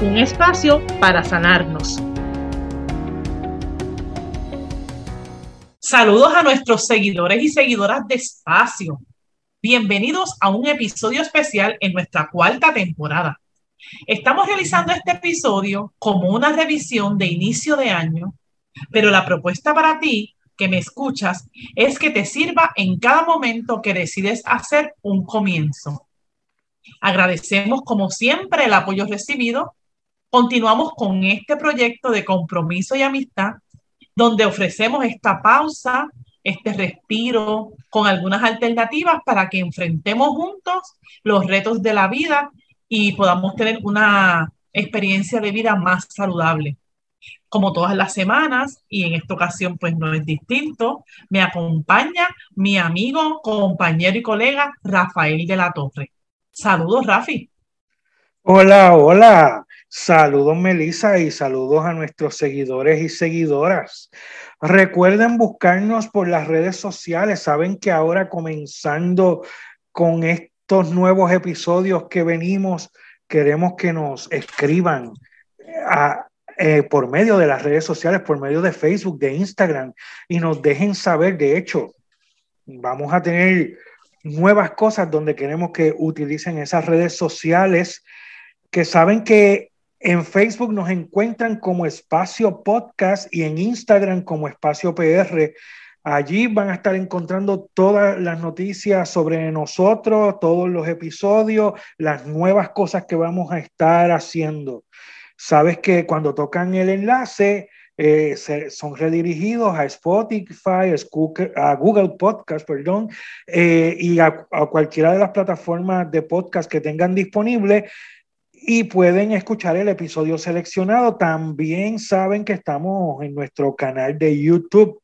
Un espacio para sanarnos. Saludos a nuestros seguidores y seguidoras de Espacio. Bienvenidos a un episodio especial en nuestra cuarta temporada. Estamos realizando este episodio como una revisión de inicio de año, pero la propuesta para ti que me escuchas es que te sirva en cada momento que decides hacer un comienzo. Agradecemos como siempre el apoyo recibido. Continuamos con este proyecto de compromiso y amistad donde ofrecemos esta pausa, este respiro con algunas alternativas para que enfrentemos juntos los retos de la vida y podamos tener una experiencia de vida más saludable. Como todas las semanas, y en esta ocasión pues no es distinto, me acompaña mi amigo, compañero y colega Rafael de la Torre. Saludos, Rafi. Hola, hola. Saludos Melissa y saludos a nuestros seguidores y seguidoras. Recuerden buscarnos por las redes sociales. Saben que ahora comenzando con estos nuevos episodios que venimos, queremos que nos escriban eh, por medio de las redes sociales, por medio de Facebook, de Instagram y nos dejen saber. De hecho, vamos a tener nuevas cosas donde queremos que utilicen esas redes sociales que saben que en Facebook nos encuentran como Espacio Podcast y en Instagram como Espacio PR. Allí van a estar encontrando todas las noticias sobre nosotros, todos los episodios, las nuevas cosas que vamos a estar haciendo. Sabes que cuando tocan el enlace, eh, son redirigidos a Spotify, a Google Podcast, perdón, eh, y a, a, cualquiera de las plataformas de podcast que tengan disponible y pueden escuchar el episodio seleccionado. También saben que estamos en nuestro canal de YouTube,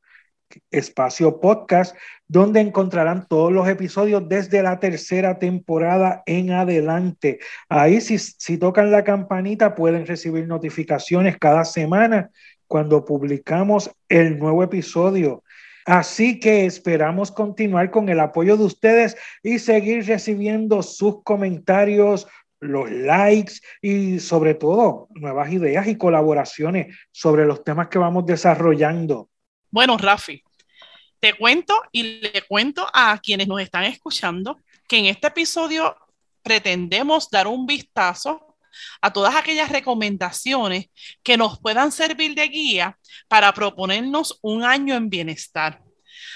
Espacio Podcast, donde encontrarán todos los episodios desde la tercera temporada en adelante. Ahí si, si tocan la campanita pueden recibir notificaciones cada semana cuando publicamos el nuevo episodio. Así que esperamos continuar con el apoyo de ustedes y seguir recibiendo sus comentarios, los likes y sobre todo nuevas ideas y colaboraciones sobre los temas que vamos desarrollando. Bueno, Rafi, te cuento y le cuento a quienes nos están escuchando que en este episodio pretendemos dar un vistazo a todas aquellas recomendaciones que nos puedan servir de guía para proponernos un año en bienestar.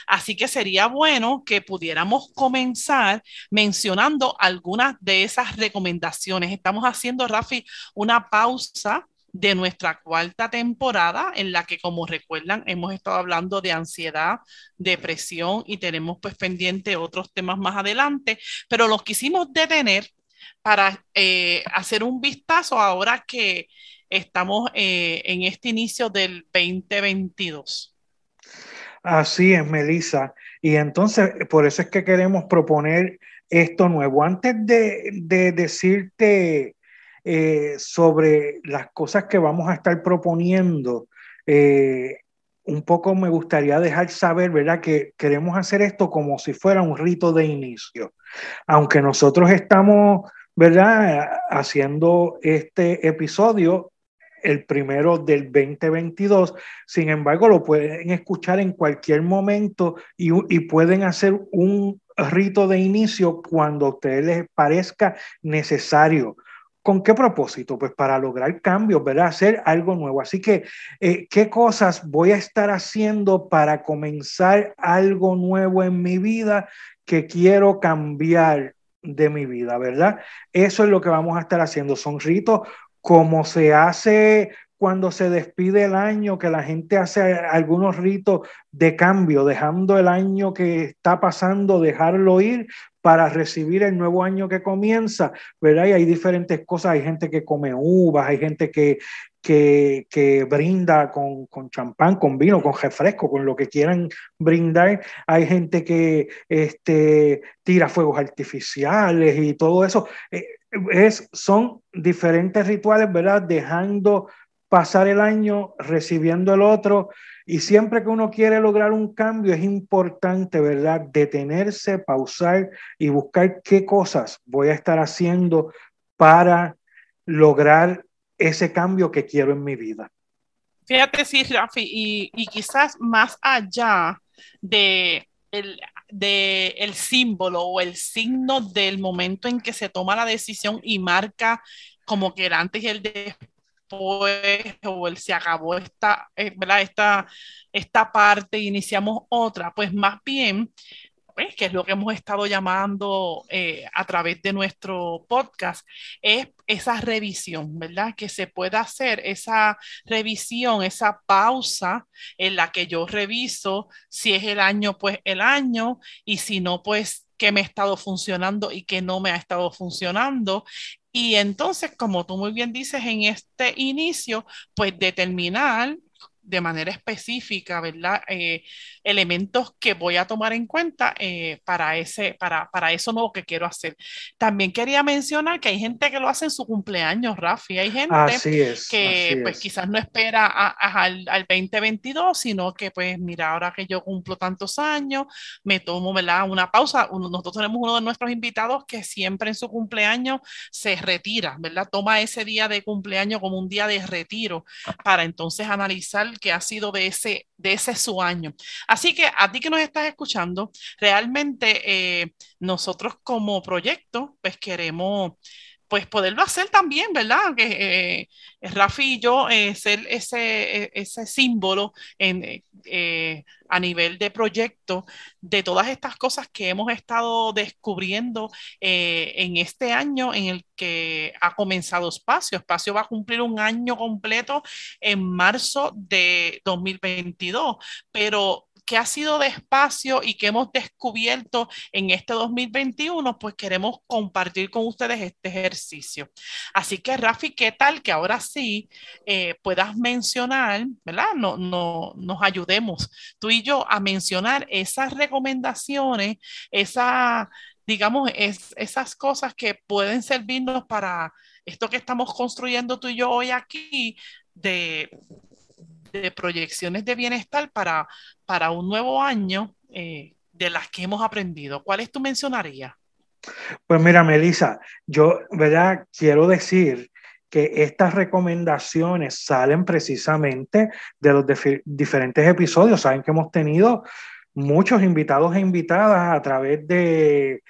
Así que sería bueno que pudiéramos comenzar mencionando algunas de esas recomendaciones. Estamos haciendo, Rafi, una pausa de nuestra cuarta temporada en la que, como recuerdan, hemos estado hablando de ansiedad, depresión y tenemos pues pendiente otros temas más adelante, pero los quisimos detener para eh, hacer un vistazo ahora que estamos eh, en este inicio del 2022. Así es, Melissa. Y entonces, por eso es que queremos proponer esto nuevo. Antes de, decirte eh, sobre las cosas que vamos a estar proponiendo, eh, un poco me gustaría dejar saber, ¿verdad? Que queremos hacer esto como si fuera un rito de inicio. Aunque nosotros estamos, ¿verdad? Haciendo este episodio el primero del 2022. Sin embargo, lo pueden escuchar en cualquier momento y, pueden hacer un rito de inicio cuando a ustedes les parezca necesario. ¿Con qué propósito? Pues para lograr cambios, ¿verdad? Hacer algo nuevo. Así que, eh, ¿qué cosas voy a estar haciendo para comenzar algo nuevo en mi vida que quiero cambiar de mi vida, ¿verdad? Eso es lo que vamos a estar haciendo. Son ritos como se hace cuando se despide el año, que la gente hace algunos ritos de cambio, dejando el año que está pasando, dejarlo ir para recibir el nuevo año que comienza, ¿verdad? Y hay diferentes cosas, hay gente que come uvas, hay gente que, que, brinda con, con, champán, con vino, con refresco, con lo que quieran brindar. Hay gente que este, tira fuegos artificiales y todo eso. Eh, es, son diferentes rituales, ¿verdad? Dejando pasar el año, recibiendo el otro. Y siempre que uno quiere lograr un cambio, es importante, ¿verdad? Detenerse, pausar y buscar qué cosas voy a estar haciendo para lograr ese cambio que quiero en mi vida. Fíjate, sí, Rafi, y, y quizás más allá de el, de el símbolo o el signo del momento en que se toma la decisión y marca como que el antes y el después o el se acabó esta, eh, esta, esta parte y iniciamos otra, pues más bien pues, que es lo que hemos estado llamando eh, a través de nuestro podcast, es esa revisión, ¿verdad? Que se pueda hacer esa revisión, esa pausa en la que yo reviso si es el año, pues el año, y si no, pues qué me ha estado funcionando y qué no me ha estado funcionando. Y entonces, como tú muy bien dices en este inicio, pues determinar de manera específica, ¿verdad? Eh, elementos que voy a tomar en cuenta eh, para, ese, para, para eso nuevo que quiero hacer. También quería mencionar que hay gente que lo hace en su cumpleaños, Rafi. Hay gente que pues quizás no espera al, 2022, sino que pues mira, ahora que yo cumplo tantos años, me tomo ¿verdad? una pausa. nosotros tenemos uno de nuestros invitados que siempre en su cumpleaños se retira, ¿verdad? Toma ese día de cumpleaños como un día de retiro para entonces analizar que ha sido de ese, de ese su año. Así que a ti que nos estás escuchando, realmente eh, nosotros como proyecto, pues queremos pues poderlo hacer también, ¿verdad? Que eh, Rafi y yo eh, ser ese, e, ese símbolo en, eh, a nivel de proyecto de todas estas cosas que hemos estado descubriendo en este año en el que ha comenzado Espacio. Espacio va a cumplir un año completo en marzo de 2022, pero qué ha sido despacio y qué hemos descubierto en este 2021, pues queremos compartir con ustedes este ejercicio. Así que, Rafi, ¿qué tal que ahora sí eh, puedas mencionar, ¿verdad? No, no, nos ayudemos tú y yo a mencionar esas recomendaciones, esas, digamos, es, esas cosas que pueden servirnos para esto que estamos construyendo tú y yo hoy aquí de de proyecciones de bienestar para, para un nuevo año eh, de las que hemos aprendido. ¿Cuáles tú mencionarías? Pues mira, Melissa, yo, ¿verdad? Quiero decir que estas recomendaciones salen precisamente de los diferentes episodios. Saben que hemos tenido muchos invitados e invitadas a través de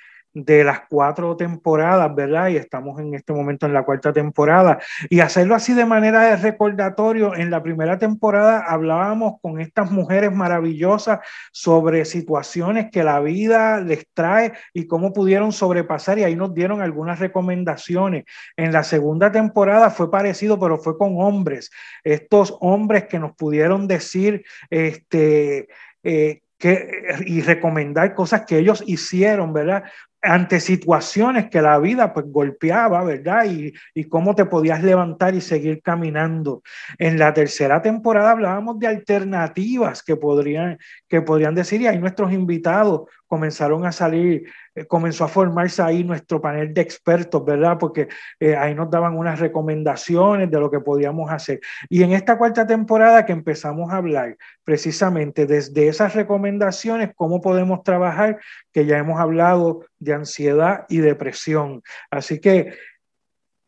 de las cuatro temporadas, ¿verdad? Y estamos en este momento en la cuarta temporada. Y hacerlo así de manera de recordatorio, en la primera temporada hablábamos con estas mujeres maravillosas sobre situaciones que la vida les trae y cómo pudieron sobrepasar y ahí nos dieron algunas recomendaciones. En la segunda temporada fue parecido, pero fue con hombres. Estos hombres que nos pudieron decir, este... Eh, que, y recomendar cosas que ellos hicieron, ¿verdad? Ante situaciones que la vida pues golpeaba, ¿verdad? Y, y, cómo te podías levantar y seguir caminando. En la tercera temporada hablábamos de alternativas que podrían, que podrían decir, y ahí nuestros invitados comenzaron a salir, eh, comenzó a formarse ahí nuestro panel de expertos, ¿verdad? Porque eh, ahí nos daban unas recomendaciones de lo que podíamos hacer. Y en esta cuarta temporada que empezamos a hablar precisamente desde esas recomendaciones, cómo podemos trabajar, que ya hemos hablado de ansiedad y depresión. Así que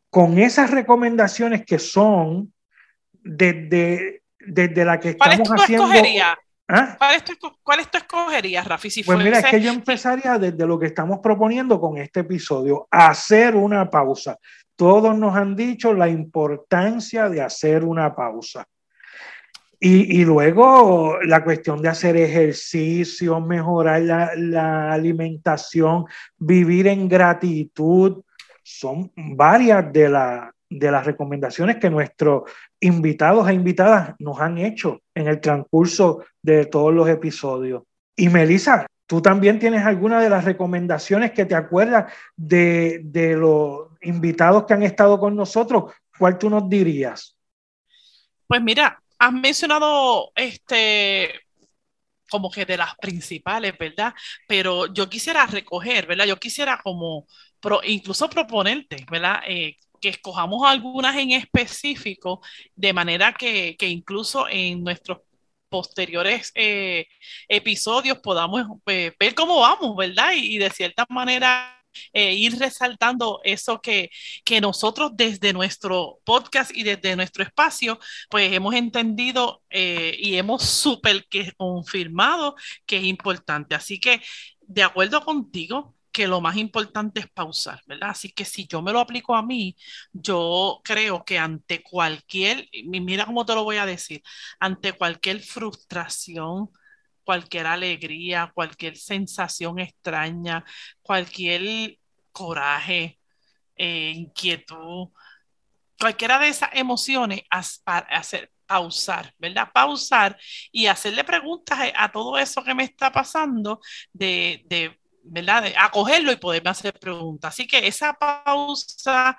con esas recomendaciones que son desde, desde la que estamos haciendo... ¿Ah? ¿Cuál, es tu, escogerías, Rafi? pues mira, es que yo empezaría desde lo que estamos proponiendo con este episodio, hacer una pausa. Todos nos han dicho la importancia de hacer una pausa. Y, luego la cuestión de hacer ejercicio, mejorar la, la alimentación, vivir en gratitud, son varias de, la, de las recomendaciones que nuestros invitados e invitadas nos han hecho en el transcurso de todos los episodios. Y Melissa, tú también tienes alguna de las recomendaciones que te acuerdas de, de los invitados que han estado con nosotros. ¿Cuál tú nos dirías? Pues mira, has mencionado este como que de las principales, ¿verdad? Pero yo quisiera recoger, ¿verdad? Yo quisiera como incluso proponerte, ¿verdad? Eh, que escojamos algunas en específico, de manera que, que incluso en nuestros posteriores eh, episodios podamos eh, ver cómo vamos, ¿verdad? Y, de cierta manera eh, ir resaltando eso que, que nosotros desde nuestro podcast y desde nuestro espacio, pues hemos entendido y hemos súper que confirmado que es importante. Así que, de acuerdo contigo, que lo más importante es pausar, ¿verdad? Así que si yo me lo aplico a mí, yo creo que ante cualquier, mira cómo te lo voy a decir, ante cualquier frustración, cualquier alegría, cualquier sensación extraña, cualquier coraje, eh, inquietud, cualquiera de esas emociones, hacer, pausar, ¿verdad? Pausar y hacerle preguntas a, todo eso que me está pasando de, de ¿verdad? acogerlo y poderme hacer preguntas. Así que esa pausa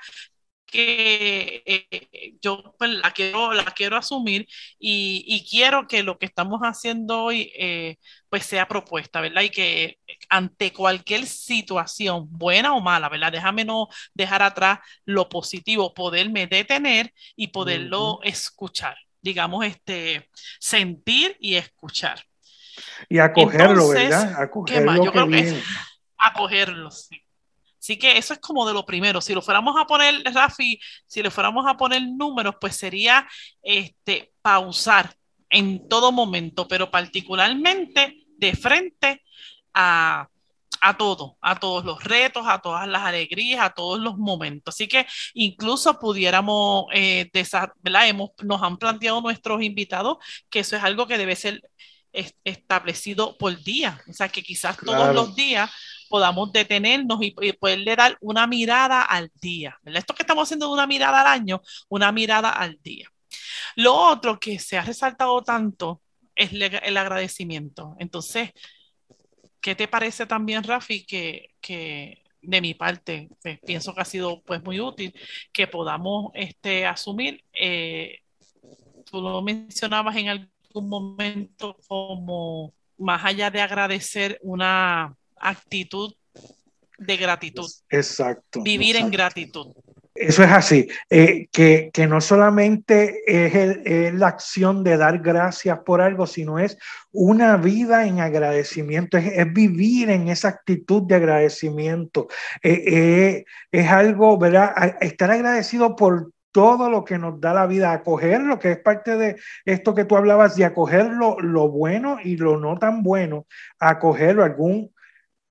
que eh, yo pues, la, quiero, la quiero asumir y, quiero que lo que estamos haciendo hoy eh, pues sea propuesta, ¿verdad? Y que ante cualquier situación, buena o mala, ¿verdad? Déjame no dejar atrás lo positivo, poderme detener y poderlo escuchar, digamos, este, sentir y escuchar. Y acogerlo, ¿verdad? Acogerlo. Yo creo que acogerlo, sí. Así que eso es como de lo primero. Si lo fuéramos a poner, Rafi, si le fuéramos a poner números, pues sería este, pausar en todo momento, pero particularmente de frente a, a todo, a todos los retos, a todas las alegrías, a todos los momentos. Así que incluso pudiéramos, eh. Hemos, nos han planteado nuestros invitados que eso es algo que debe ser establecido por día. O sea, que quizás todos los días podamos detenernos y, poderle dar una mirada al día. Esto que estamos haciendo de una mirada al año, una mirada al día. Lo otro que se ha resaltado tanto es el agradecimiento. Entonces, ¿qué te parece también, Rafi, que, que de mi parte pues, pienso que ha sido pues muy útil que podamos este, asumir? Eh, tú lo mencionabas en algún un momento como más allá de agradecer una actitud de gratitud. Exacto. Vivir en gratitud. Eso es así, eh, que, no solamente es, la acción de dar gracias por algo, sino es una vida en agradecimiento, es, vivir en esa actitud de agradecimiento. Eh, eh, es algo, ¿verdad? Estar agradecido por todo lo que nos da la vida, acoger lo que es parte de esto que tú hablabas, de acoger lo, bueno y lo no tan bueno, acoger algún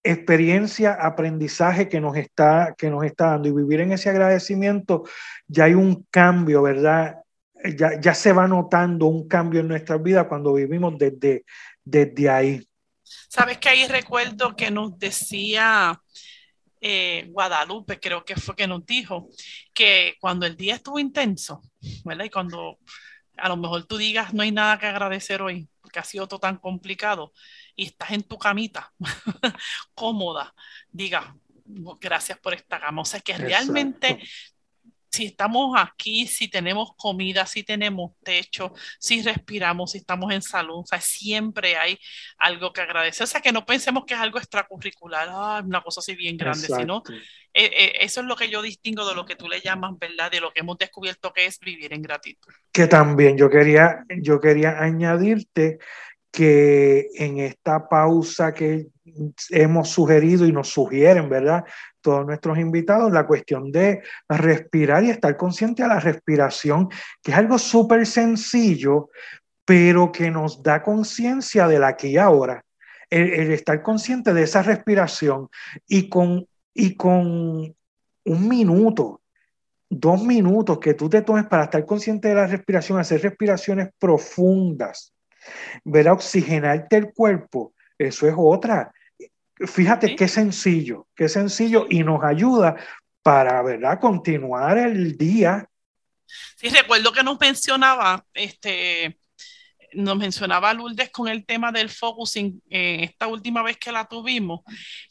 experiencia, aprendizaje que nos está, que nos está dando y vivir en ese agradecimiento, ya hay un cambio, ¿verdad? Ya, ya se va notando un cambio en nuestra vida cuando vivimos desde, desde ahí. Sabes que ahí recuerdo que nos decía eh, Guadalupe, creo que fue que nos dijo, que cuando el día estuvo intenso, ¿verdad? Y cuando a lo mejor tú digas no hay nada que agradecer hoy, porque ha sido todo tan complicado, y estás en tu camita, cómoda, diga, gracias por esta cama. O sea, que realmente si estamos aquí, si tenemos comida, si tenemos techo, si respiramos, si estamos en salud, o sea, siempre hay algo que agradecer. O sea, que no pensemos que es algo extracurricular, ah, una cosa así bien grande, sino eh, eh, eso es lo que yo distingo de lo que tú le llamas, ¿verdad? De lo que hemos descubierto que es vivir en gratitud. Que también yo quería, yo quería añadirte que en esta pausa que hemos sugerido y nos sugieren, ¿verdad? Todos nuestros invitados, la cuestión de respirar y estar consciente a la respiración, que es algo súper sencillo, pero que nos da conciencia de la aquí y ahora. El, estar consciente de esa respiración y con, y con un minuto, dos minutos que tú te tomes para estar consciente de la respiración, hacer respiraciones profundas, ver a oxigenarte el cuerpo, eso es otra. Fíjate qué sencillo, qué sencillo y nos ayuda para, ¿verdad?, continuar el día. Sí, recuerdo que nos mencionaba, este, nos mencionaba Lourdes con el tema del focusing eh, esta última vez que la tuvimos,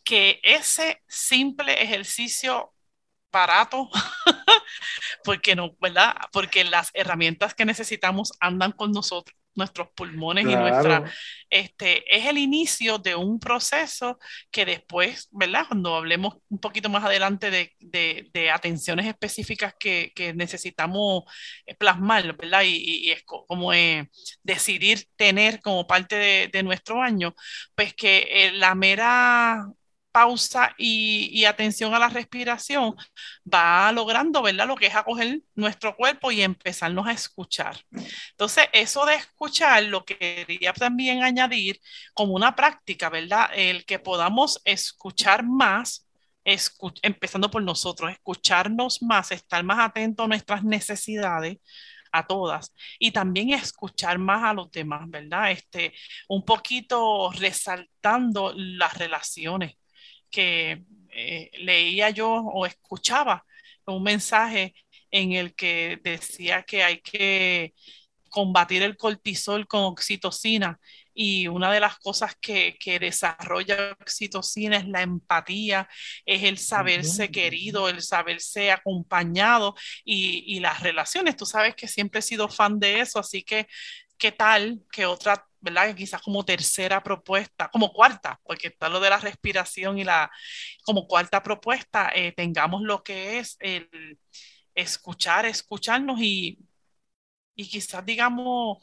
que ese simple ejercicio barato, porque no, ¿verdad? Porque las herramientas que necesitamos andan con nosotros nuestros pulmones y nuestra, este, es el inicio de un proceso que después, ¿verdad? Cuando hablemos un poquito más adelante de, de, atenciones específicas que, que, necesitamos plasmar, ¿verdad? Y, es como eh, decidir tener como parte de, de nuestro año, pues que eh, la mera pausa y, atención a la respiración, va logrando, ¿verdad? Lo que es acoger nuestro cuerpo y empezarnos a escuchar. Entonces, eso de escuchar, lo quería también añadir como una práctica, ¿verdad? El que podamos escuchar más, empezando por nosotros, escucharnos más, estar más atentos a nuestras necesidades, a todas y también escuchar más a los demás, ¿verdad? Este, un poquito resaltando las relaciones, que eh, leía yo o escuchaba un mensaje en el que decía que hay que combatir el cortisol con oxitocina y una de las cosas que, que desarrolla oxitocina es la empatía, es el saberse querido, el saberse acompañado y, y, las relaciones. Tú sabes que siempre he sido fan de eso, así que qué tal que otra ¿verdad? Quizás como tercera propuesta, como cuarta, porque está lo de la respiración y la, como cuarta propuesta, eh, tengamos lo que es el escuchar, escucharnos y, y quizás, digamos,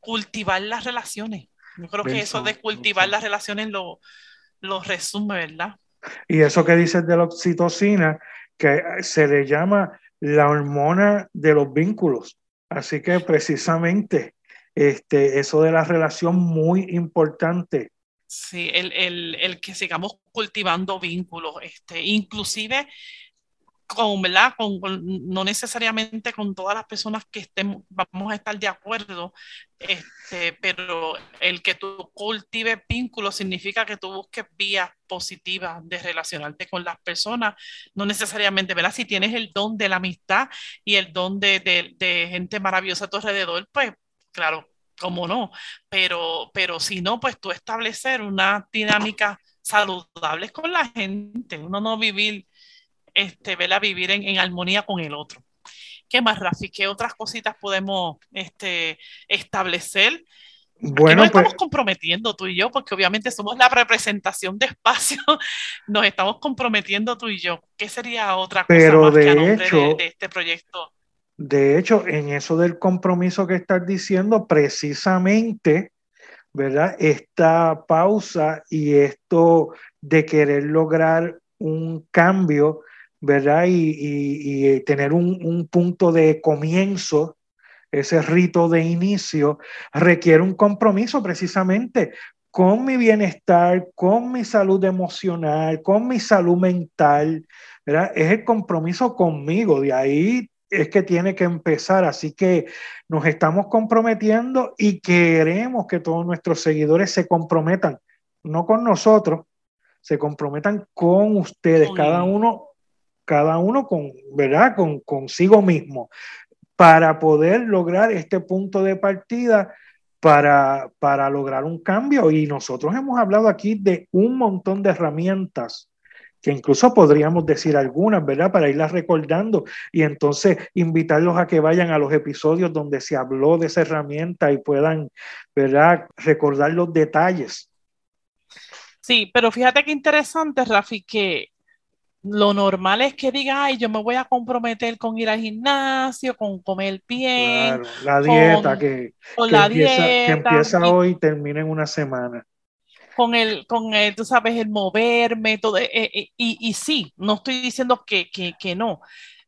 cultivar las relaciones. Yo creo que eso de cultivar las relaciones lo, lo resume, ¿verdad? Y eso que dices de la oxitocina, que se le llama la hormona de los vínculos. Así que precisamente este, eso de la relación muy importante. Sí, el, el, el que sigamos cultivando vínculos, este, inclusive con, ¿verdad? Con, no necesariamente con todas las personas que estemos, vamos a estar de acuerdo, este, pero el que tú cultives vínculos significa que tú busques vías positivas de relacionarte con las personas, no necesariamente, ¿verdad? Si tienes el don de la amistad y el don de, de, de gente maravillosa a tu alrededor, pues claro, cómo no, pero, pero si no, pues tú establecer una dinámica saludable con la gente, uno no vivir, este, ¿verdad? vivir en, en armonía con el otro. ¿Qué más, Rafi? ¿Qué otras cositas podemos este, establecer? Bueno, nos pues estamos comprometiendo tú y yo, porque obviamente somos la representación de espacio, nos estamos comprometiendo tú y yo. ¿Qué sería otra cosa más que a nombre de, de este proyecto? De hecho, en eso del compromiso que estás diciendo, precisamente, ¿verdad? Esta pausa y esto de querer lograr un cambio, ¿verdad? Y, tener un, punto de comienzo, ese rito de inicio, requiere un compromiso precisamente con mi bienestar, con mi salud emocional, con mi salud mental, ¿verdad? Es el compromiso conmigo, de ahí es que tiene que empezar. Así que nos estamos comprometiendo y queremos que todos nuestros seguidores se comprometan, no con nosotros, se comprometan con ustedes, cada uno, cada uno con, ¿verdad? Con consigo mismo, para poder lograr este punto de partida. Para, para lograr un cambio y nosotros hemos hablado aquí de un montón de herramientas que incluso podríamos decir algunas, ¿verdad? Para irlas recordando y entonces invitarlos a que vayan a los episodios donde se habló de esa herramienta y puedan, ¿verdad? Recordar los detalles. Sí, pero fíjate qué interesante, Rafi, que lo normal es que diga, ay, yo me voy a comprometer con ir al gimnasio, con comer bien. la dieta que, la empieza, que empieza hoy y termina en una semana con el, con el, tú sabes, el moverme, todo, eh, eh, y, y, sí, no estoy diciendo que, que, que, no,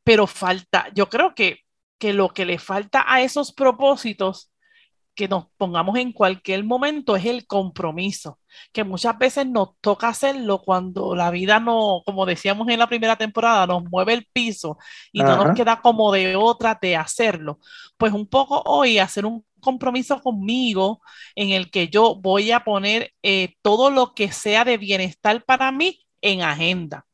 pero falta, yo creo que, que lo que le falta a esos propósitos que nos pongamos en cualquier momento es el compromiso, que muchas veces nos toca hacerlo cuando la vida no, como decíamos en la primera temporada, nos mueve el piso y no nos queda como de otra de hacerlo. Pues un poco hoy hacer un compromiso conmigo en el que yo voy a poner eh, todo lo que sea de bienestar para mí en agenda.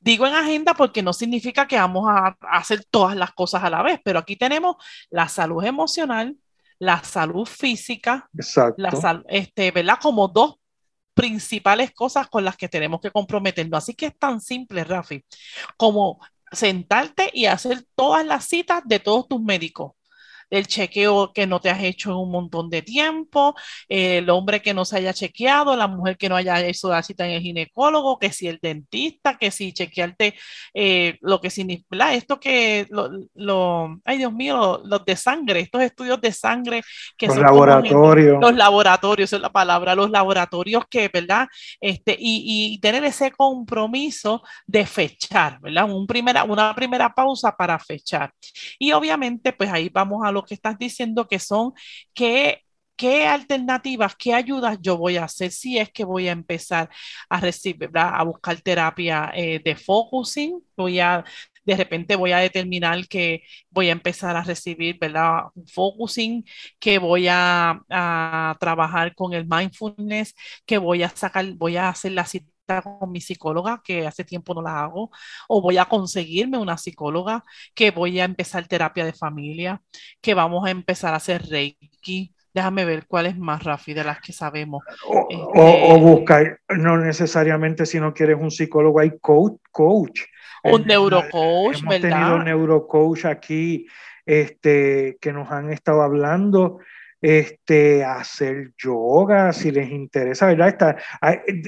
Digo en agenda porque no significa que vamos a, hacer todas las cosas a la vez, pero aquí tenemos la salud emocional, la salud física, la salud, este, ¿verdad? Como dos principales cosas con las que tenemos que comprometernos. Así que es tan simple, Rafi, como sentarte y hacer todas las citas de todos tus médicos el chequeo que no te has hecho en un montón de tiempo, el hombre que no se haya chequeado, la mujer que no haya hecho la cita en el ginecólogo, que si el dentista, que si chequearte eh, lo que significa, esto que, lo, ay Dios mío, los de sangre, estos estudios de sangre que los laboratorios. los laboratorios, es la palabra, los laboratorios que, ¿verdad? Este, y, y tener ese compromiso de fechar, ¿verdad? Un primera, una primera pausa para fechar. Y obviamente, pues ahí vamos a lo que estás diciendo, que son qué, qué alternativas, qué ayudas yo voy a hacer si es que voy a empezar a recibir, a buscar terapia eh, de focusing, voy a de repente voy a determinar que voy a empezar a recibir, ¿verdad? Focusing, que voy a, a, trabajar con el mindfulness, que voy a sacar, voy a hacer la cita con mi psicóloga, que hace tiempo no la hago, o voy a conseguirme una psicóloga, que voy a empezar terapia de familia, que vamos a empezar a hacer Reiki. Déjame ver cuál es más rápida de las que sabemos. O, este, buscar, no necesariamente si no quieres un psicólogo, hay coach. coach. Un neurocoach, Hemos tenido neurocoach aquí este, que nos han estado hablando este, hacer yoga, si les interesa, ¿verdad? Está,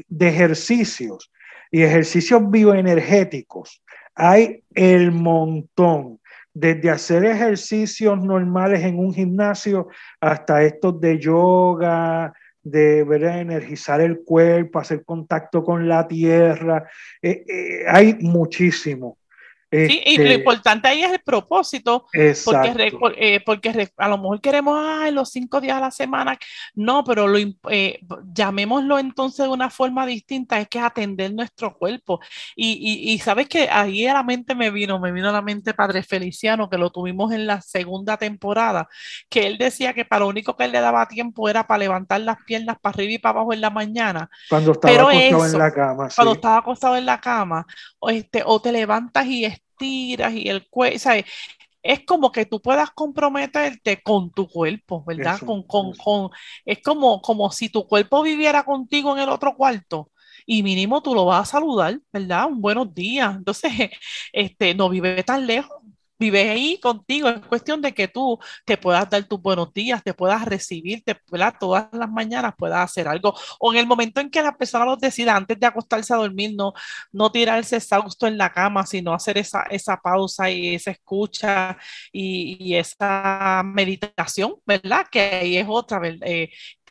de ejercicios y ejercicios bioenergéticos. Hay el montón, desde hacer ejercicios normales en un gimnasio hasta estos de yoga, de energizar el cuerpo, hacer contacto con la tierra. Eh, eh, hay muchísimo. Sí, y lo este, importante ahí es el propósito, porque, eh, porque a lo mejor queremos ay, los cinco días a la semana, no, pero lo, eh, llamémoslo entonces de una forma distinta, es que es atender nuestro cuerpo. Y, y, sabes que ahí a la mente me vino, me vino a la mente Padre Feliciano, que lo tuvimos en la segunda temporada, que él decía que para lo único que él le daba tiempo era para levantar las piernas para arriba y para abajo en la mañana. Cuando estaba acostado en la cama. Cuando estaba acostado en la cama, o, este, o te levantas y tiras y el cuello, es como que tú puedas comprometerte con tu cuerpo, ¿verdad? con, con, con, es como, como si tu cuerpo viviera contigo en el otro cuarto y mínimo tú lo vas a saludar, ¿verdad? Un buenos días. Entonces, este, no vive tan lejos, vive ahí contigo. Es cuestión de que tú te puedas dar tus buenos días, te puedas recibir, te, todas las mañanas puedas hacer algo. O en el momento en que la persona lo decida, antes de acostarse a dormir, no, no tirarse exhausto en la cama, sino hacer esa, esa pausa y esa escucha y, esa meditación, ¿verdad? Que ahí es otra, eh,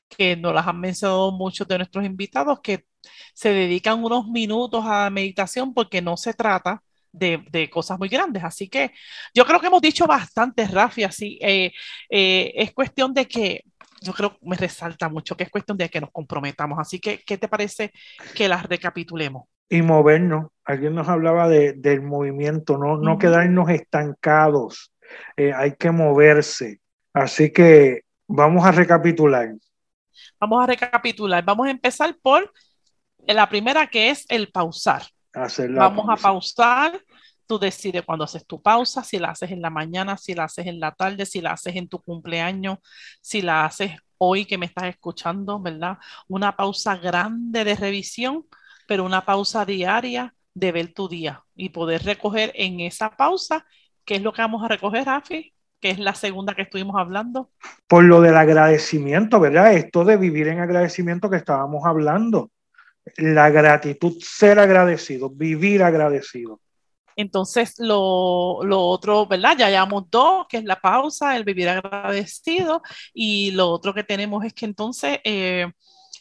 que nos las han mencionado muchos de nuestros invitados, que se dedican unos minutos a meditación porque no se trata de, cosas muy grandes. Así que yo creo que hemos dicho bastante, Rafi, así eh, eh, es cuestión de que, yo creo que me resalta mucho que es cuestión de que nos comprometamos. Así que, ¿qué te parece que las recapitulemos? Y movernos. Alguien nos hablaba del movimiento, no, no quedarnos estancados. Eh, hay que moverse. Así que vamos a recapitular. Vamos a recapitular. Vamos a empezar por la primera que es el pausar. Vamos a pausar. Tú decides cuando haces tu pausa, si la haces en la mañana, si la haces en la tarde, si la haces en tu cumpleaños, si la haces hoy que me estás escuchando, ¿verdad? Una pausa grande de revisión, pero una pausa diaria de ver tu día y poder recoger en esa pausa, ¿qué es lo que vamos a recoger, Rafi? que es la segunda que estuvimos hablando. Por lo del agradecimiento, ¿verdad? Esto de vivir en agradecimiento que estábamos hablando la gratitud, ser agradecido, vivir agradecido. Entonces, lo, lo, otro, ¿verdad? Ya llevamos dos, que es la pausa, el vivir agradecido, y lo otro que tenemos es que entonces, eh,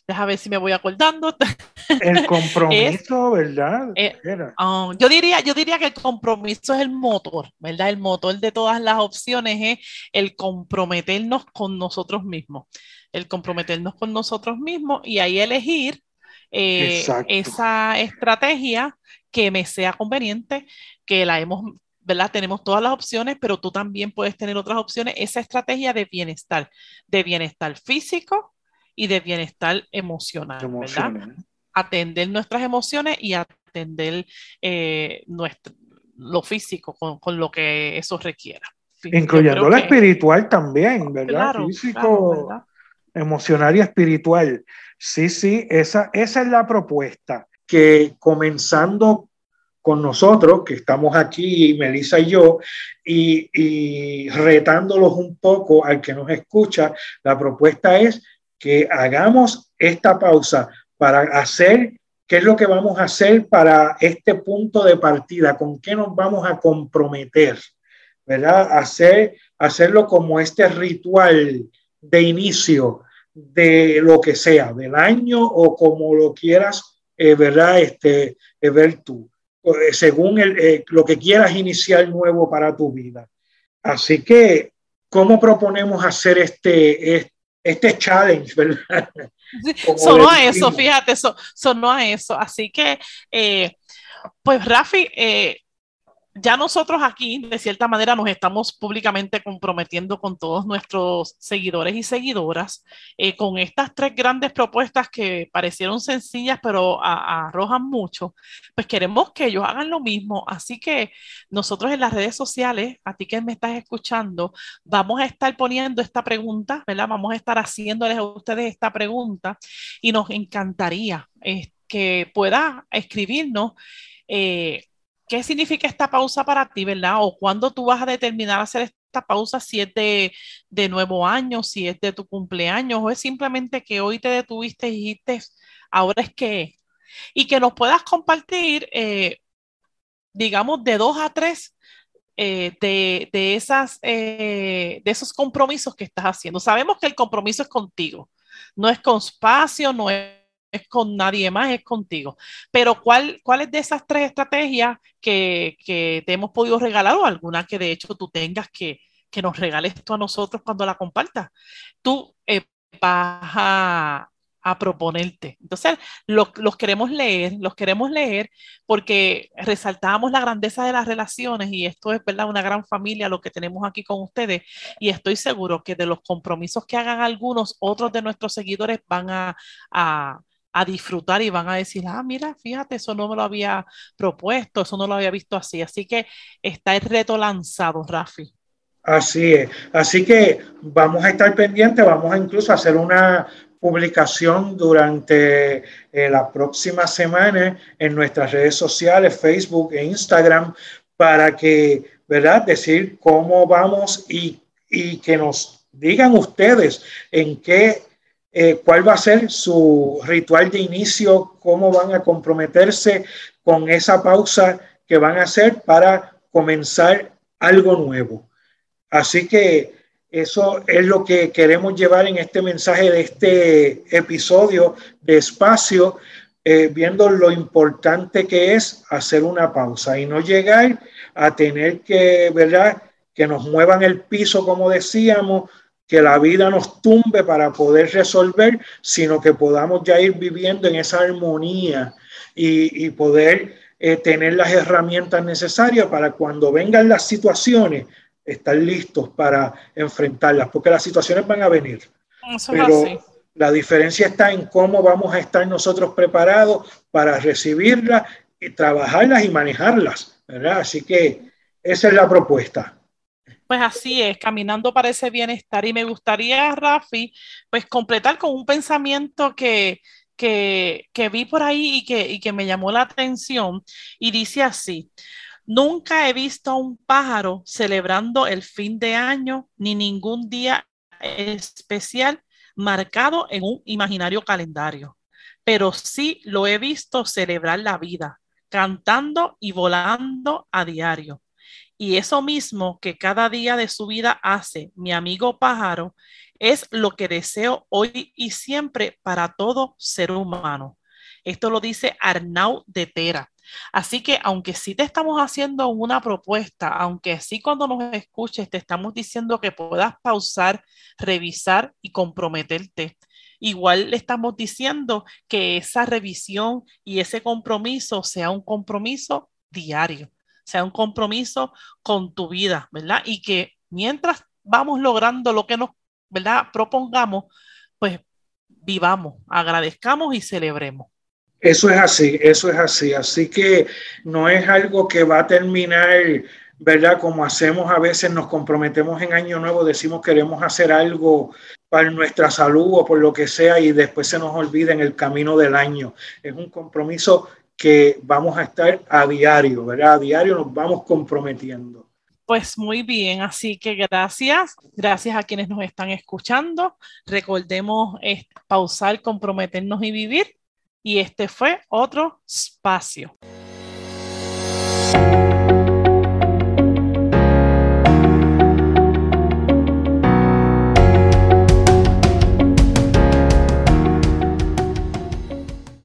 déjame ver si me voy acordando. El compromiso, ¿verdad? Eh, um, yo, diría, yo diría que el compromiso es el motor, ¿verdad? El motor de todas las opciones es el comprometernos con nosotros mismos, el comprometernos con nosotros mismos y ahí elegir eh, esa estrategia que me sea conveniente, que la hemos, ¿verdad? Tenemos todas las opciones, pero tú también puedes tener otras opciones, esa estrategia de bienestar, de bienestar físico y de bienestar emocional, ¿verdad? Atender nuestras emociones y atender eh, nuestro, lo físico con, lo que eso requiera. Incluyendo lo espiritual también, ¿verdad? Físico, emocional y espiritual. Sí, sí, esa, esa es la propuesta, que comenzando con nosotros, que estamos aquí, Melissa y yo, y, y retándolos un poco al que nos escucha, la propuesta es que hagamos esta pausa para hacer qué es lo que vamos a hacer para este punto de partida, con qué nos vamos a comprometer, ¿verdad? Hacer, hacerlo como este ritual de inicio de lo que sea, del año o como lo quieras, eh, ¿verdad? Este, eh, ver tú, eh, según el, lo que quieras iniciar nuevo para tu vida. Así que, ¿cómo proponemos hacer este, este, este challenge, ¿verdad? sonó a eso, fíjate, sonó a eso. Así que, pues Rafi, ya nosotros aquí, de cierta manera, nos estamos públicamente comprometiendo con todos nuestros seguidores y seguidoras eh, con estas tres grandes propuestas que parecieron sencillas, pero arrojan mucho. Pues queremos que ellos hagan lo mismo. Así que nosotros en las redes sociales, a ti que me estás escuchando, vamos a estar poniendo esta pregunta, ¿verdad? Vamos a estar haciéndoles a ustedes esta pregunta y nos encantaría eh, que pueda escribirnos. Eh, ¿qué significa esta pausa para ti, verdad? O cuándo tú vas a determinar hacer esta pausa, si es de, nuevo año, si es de tu cumpleaños, o es simplemente que hoy te detuviste y dijiste, ahora es que... Y que nos puedas compartir, eh, digamos, de dos a tres eh, de, de, esas, eh, de esos compromisos que estás haciendo. Sabemos que el compromiso es contigo, no es con espacio, no es es con nadie más, es contigo. Pero ¿cuál, es de esas tres estrategias que, te hemos podido regalar o alguna que de hecho tú tengas que, que nos regales esto a nosotros cuando la compartas? Tú eh, vas a, proponerte. Entonces, los queremos leer, los queremos leer porque resaltamos la grandeza de las relaciones y esto es, ¿verdad? Una gran familia lo que tenemos aquí con ustedes y estoy seguro que de los compromisos que hagan algunos, otros de nuestros seguidores van a disfrutar y van a decir, ah, mira, fíjate, eso no me lo había propuesto, eso no lo había visto así. Así que está el reto lanzado, Rafi. Así es. Así que vamos a estar pendientes, vamos a incluso hacer una publicación durante eh, la próxima semana en nuestras redes sociales, Facebook e Instagram, para que, ¿verdad? Decir cómo vamos y, y que nos digan ustedes en qué eh, cuál va a ser su ritual de inicio, cómo van a comprometerse con esa pausa que van a hacer para comenzar algo nuevo. Así que eso es lo que queremos llevar en este mensaje de este episodio de espacio, eh, viendo lo importante que es hacer una pausa y no llegar a tener que, ¿verdad? Que nos muevan el piso, como decíamos, que la vida nos tumbe para poder resolver, sino que podamos ya ir viviendo en esa armonía y, poder eh, tener las herramientas necesarias para cuando vengan las situaciones, estar listos para enfrentarlas, porque las situaciones van a venir. Pero la diferencia está en cómo vamos a estar nosotros preparados para recibirlas y trabajarlas y manejarlas, ¿verdad? Así que esa es la propuesta. Pues así es, caminando para ese bienestar. Y me gustaría, Rafi, pues completar con un pensamiento que, que, vi por ahí y que, y que me llamó la atención. Y dice así, nunca he visto a un pájaro celebrando el fin de año ni ningún día especial marcado en un imaginario calendario, pero sí lo he visto celebrar la vida, cantando y volando a diario. Y eso mismo que cada día de su vida hace mi amigo pájaro es lo que deseo hoy y siempre para todo ser humano. Esto lo dice Arnau de Tera. Así que aunque sí te estamos haciendo una propuesta, aunque sí cuando nos escuches te estamos diciendo que puedas pausar, revisar y comprometerte, igual le estamos diciendo que esa revisión y ese compromiso sea un compromiso diario sea un compromiso con tu vida, ¿verdad? Y que mientras vamos logrando lo que nos, ¿verdad? Propongamos, pues vivamos, agradezcamos y celebremos. Eso es así, eso es así. Así que no es algo que va a terminar, ¿verdad? Como hacemos a veces, nos comprometemos en Año Nuevo, decimos queremos hacer algo para nuestra salud o por lo que sea y después se nos olvida en el camino del año. Es un compromiso que vamos a estar a diario, ¿verdad? A diario nos vamos comprometiendo. Pues muy bien, así que gracias, gracias a quienes nos están escuchando. Recordemos pausar, comprometernos y vivir. Y este fue otro espacio.